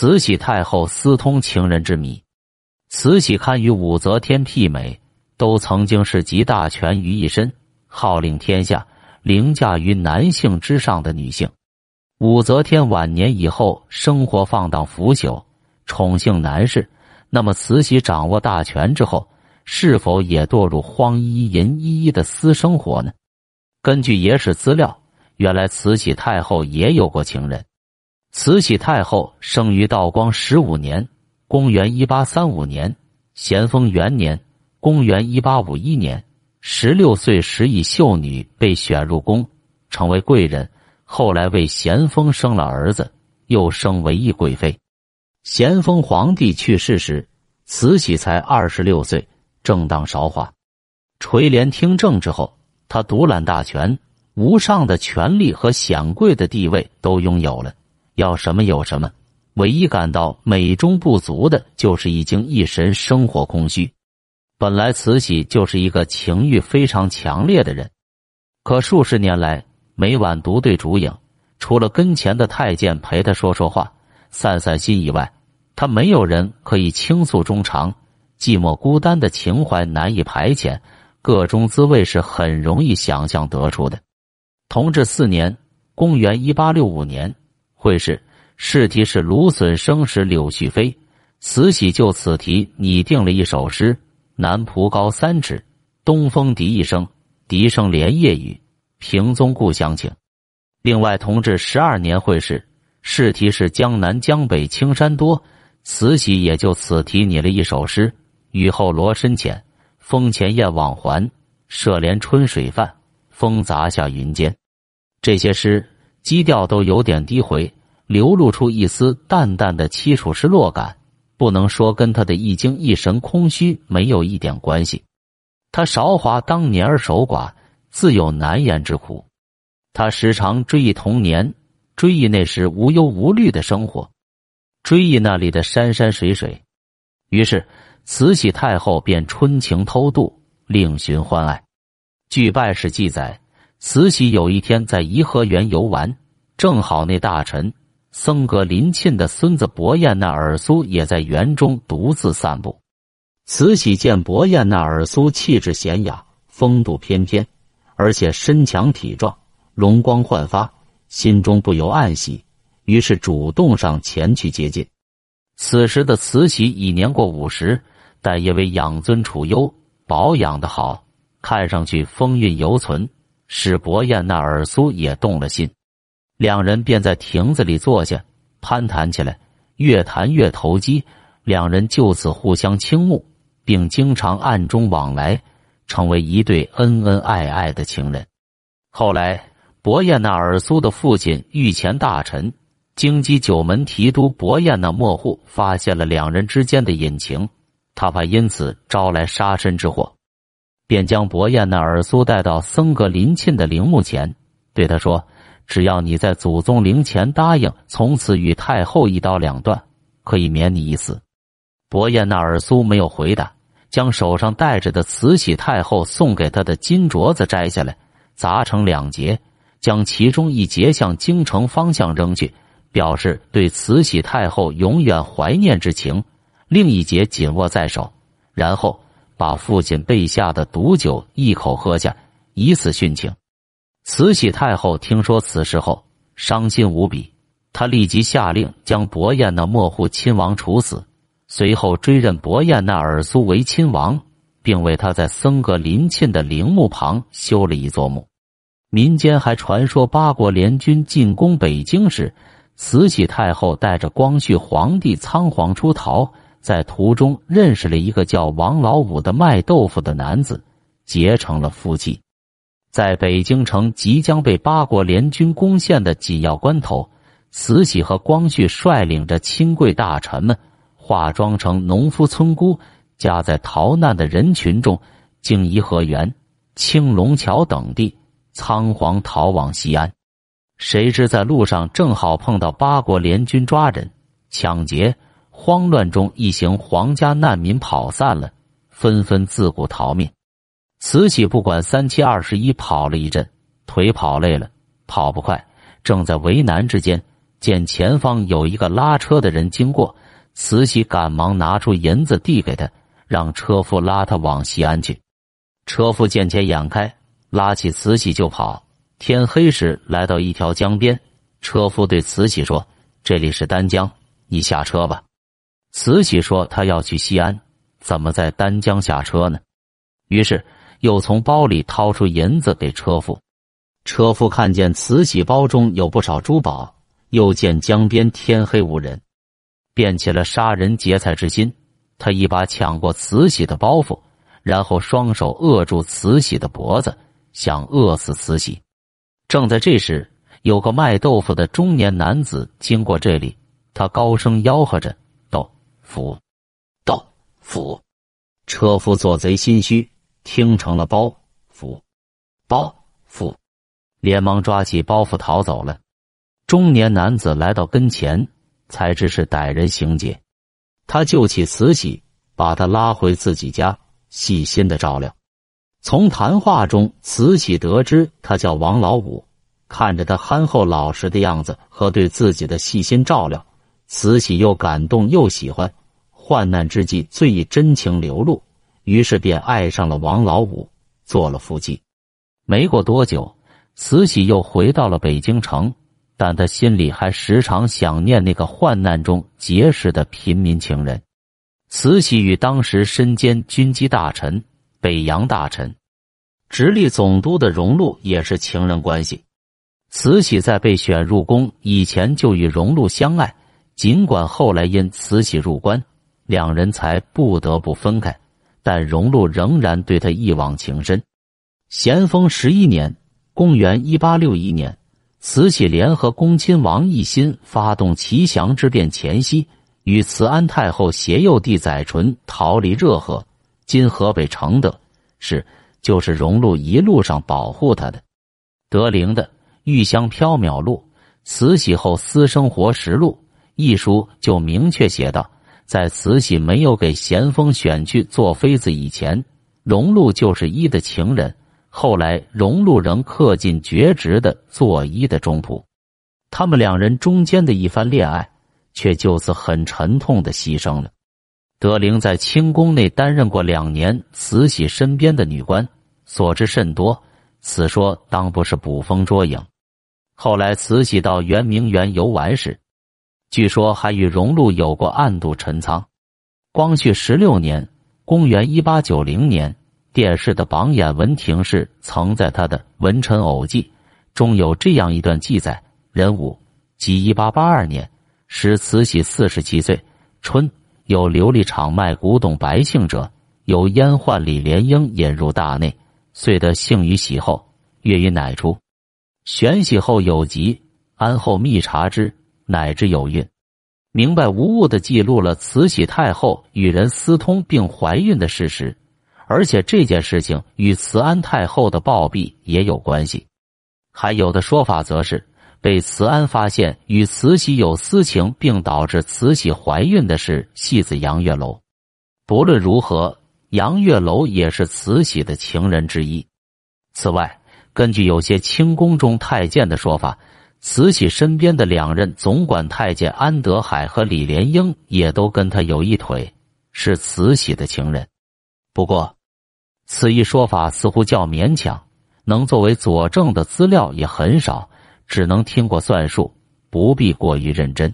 慈禧太后私通情人之谜。慈禧堪与武则天媲美，都曾经是集大权于一身、号令天下、凌驾于男性之上的女性。武则天晚年以后，生活放荡腐朽，宠幸男士。那么，慈禧掌握大权之后，是否也堕入荒淫淫依依的私生活呢？根据野史资料，原来慈禧太后也有过情人。慈禧太后生于道光十五年。公元一八三五年，咸丰元年，公元一八五一年，十六岁时以秀女被选入宫，成为贵人。后来为咸丰生了儿子，又升为义贵妃。咸丰皇帝去世时，慈禧才二十六岁，正当韶华。垂帘听政之后，他独揽大权，无上的权力和显贵的地位都拥有了，要什么有什么。唯一感到美中不足的就是已经一神生活空虚。本来慈禧就是一个情欲非常强烈的人，可数十年来每晚独对烛影，除了跟前的太监陪他说说话、散散心以外，他没有人可以倾诉衷肠。寂寞孤单的情怀难以排遣，各种滋味是很容易想象得出的。同治四年（公元一八六五年）会试。试题是芦笋生时柳絮飞，慈禧就此题拟定了一首诗：南蒲高三尺，东风笛一声，笛声连夜雨，平宗故乡情。另外，同治十二年会试，试题是江南江北青山多，慈禧也就此题拟了一首诗：雨后罗深浅，风前燕往还，射帘春水泛，风砸下云间。这些诗基调都有点低回。流露出一丝淡淡的凄楚失落感，不能说跟他的一精一神空虚没有一点关系。他韶华当年而守寡，自有难言之苦。他时常追忆童年，追忆那时无忧无虑的生活，追忆那里的山山水水。于是，慈禧太后便春情偷渡，另寻欢爱。据拜史记载，慈禧有一天在颐和园游玩，正好那大臣。僧格林沁的孙子伯彦那尔苏也在园中独自散步。慈禧见伯彦那尔苏气质娴雅，风度翩翩，而且身强体壮，容光焕发，心中不由暗喜，于是主动上前去接近。此时的慈禧已年过五十，但因为养尊处优，保养的好，看上去风韵犹存，使伯彦那尔苏也动了心。两人便在亭子里坐下，攀谈起来，越谈越投机，两人就此互相倾慕，并经常暗中往来，成为一对恩恩爱爱的情人。后来，伯彦那尔苏的父亲御前大臣、京畿九门提督伯彦那莫户发现了两人之间的隐情，他怕因此招来杀身之祸，便将伯彦那尔苏带到僧格林沁的陵墓前，对他说。只要你在祖宗灵前答应从此与太后一刀两断，可以免你一死。伯彦纳尔苏没有回答，将手上戴着的慈禧太后送给他的金镯子摘下来，砸成两截，将其中一截向京城方向扔去，表示对慈禧太后永远怀念之情；另一截紧握在手，然后把父亲备下的毒酒一口喝下，以此殉情。慈禧太后听说此事后，伤心无比。她立即下令将伯彦那莫户亲王处死，随后追认伯彦那尔苏为亲王，并为他在僧格林沁的陵墓旁修了一座墓。民间还传说，八国联军进攻北京时，慈禧太后带着光绪皇帝仓皇出逃，在途中认识了一个叫王老五的卖豆腐的男子，结成了夫妻。在北京城即将被八国联军攻陷的紧要关头，慈禧和光绪率领着亲贵大臣们，化妆成农夫村姑，夹在逃难的人群中，经颐和园、青龙桥等地，仓皇逃往西安。谁知在路上正好碰到八国联军抓人、抢劫，慌乱中一行皇家难民跑散了，纷纷自顾逃命。慈禧不管三七二十一，跑了一阵，腿跑累了，跑不快，正在为难之间，见前方有一个拉车的人经过，慈禧赶忙拿出银子递给他，让车夫拉他往西安去。车夫见钱眼开，拉起慈禧就跑。天黑时来到一条江边，车夫对慈禧说：“这里是丹江，你下车吧。”慈禧说：“他要去西安，怎么在丹江下车呢？”于是又从包里掏出银子给车夫。车夫看见慈禧包中有不少珠宝，又见江边天黑无人，便起了杀人劫财之心。他一把抢过慈禧的包袱，然后双手扼住慈禧的脖子，想饿死慈禧。正在这时，有个卖豆腐的中年男子经过这里，他高声吆喝着：“豆腐，豆腐！”车夫做贼心虚，听成了包袱，包袱。连忙抓起包袱逃走了。中年男子来到跟前，才知是歹人行劫。他救起慈禧，把他拉回自己家，细心的照料。从谈话中，慈禧得知他叫王老五。看着他憨厚老实的样子和对自己的细心照料，慈禧又感动又喜欢。患难之际最易真情流露，于是便爱上了王老五，做了夫妻。没过多久。慈禧又回到了北京城，但她心里还时常想念那个患难中结识的平民情人。慈禧与当时身兼军机大臣、北洋大臣、直隶总督的荣禄也是情人关系。慈禧在被选入宫以前就与荣禄相爱，尽管后来因慈禧入关，两人才不得不分开，但荣禄仍然对他一往情深。咸丰十一年。公元一八六一年，慈禧联合恭亲王奕欣发动齐祥之变前夕，与慈安太后携幼弟载淳逃离热河（今河北承德是），就是荣禄一路上保护他的。德龄的《玉香缥缈录》慈禧后私生活实录一书就明确写道，在慈禧没有给咸丰选去做妃子以前，荣禄就是一的情人。后来，荣禄仍恪尽厥职的做医的中仆，他们两人中间的一番恋爱，却就此很沉痛的牺牲了。德龄在清宫内担任过两年慈禧身边的女官，所知甚多，此说当不是捕风捉影。后来，慈禧到圆明园游玩时，据说还与荣禄有过暗度陈仓。光绪十六年（公元一八九零年）。电视的榜眼文廷式曾在他的《文臣偶记》中有这样一段记载：壬午，即一八八二年，时慈禧四十七岁。春，有琉璃厂卖古董白姓者，有阉宦李莲英引入大内，遂得幸于喜后。月于乃出，玄喜后有疾，安后密察之，乃至有孕。明白无误的记录了慈禧太后与人私通并怀孕的事实。而且这件事情与慈安太后的暴毙也有关系，还有的说法则是被慈安发现与慈禧有私情，并导致慈禧怀孕的是戏子杨月楼。不论如何，杨月楼也是慈禧的情人之一。此外，根据有些清宫中太监的说法，慈禧身边的两任总管太监安德海和李莲英也都跟他有一腿，是慈禧的情人。不过。此一说法似乎较勉强，能作为佐证的资料也很少，只能听过算数，不必过于认真。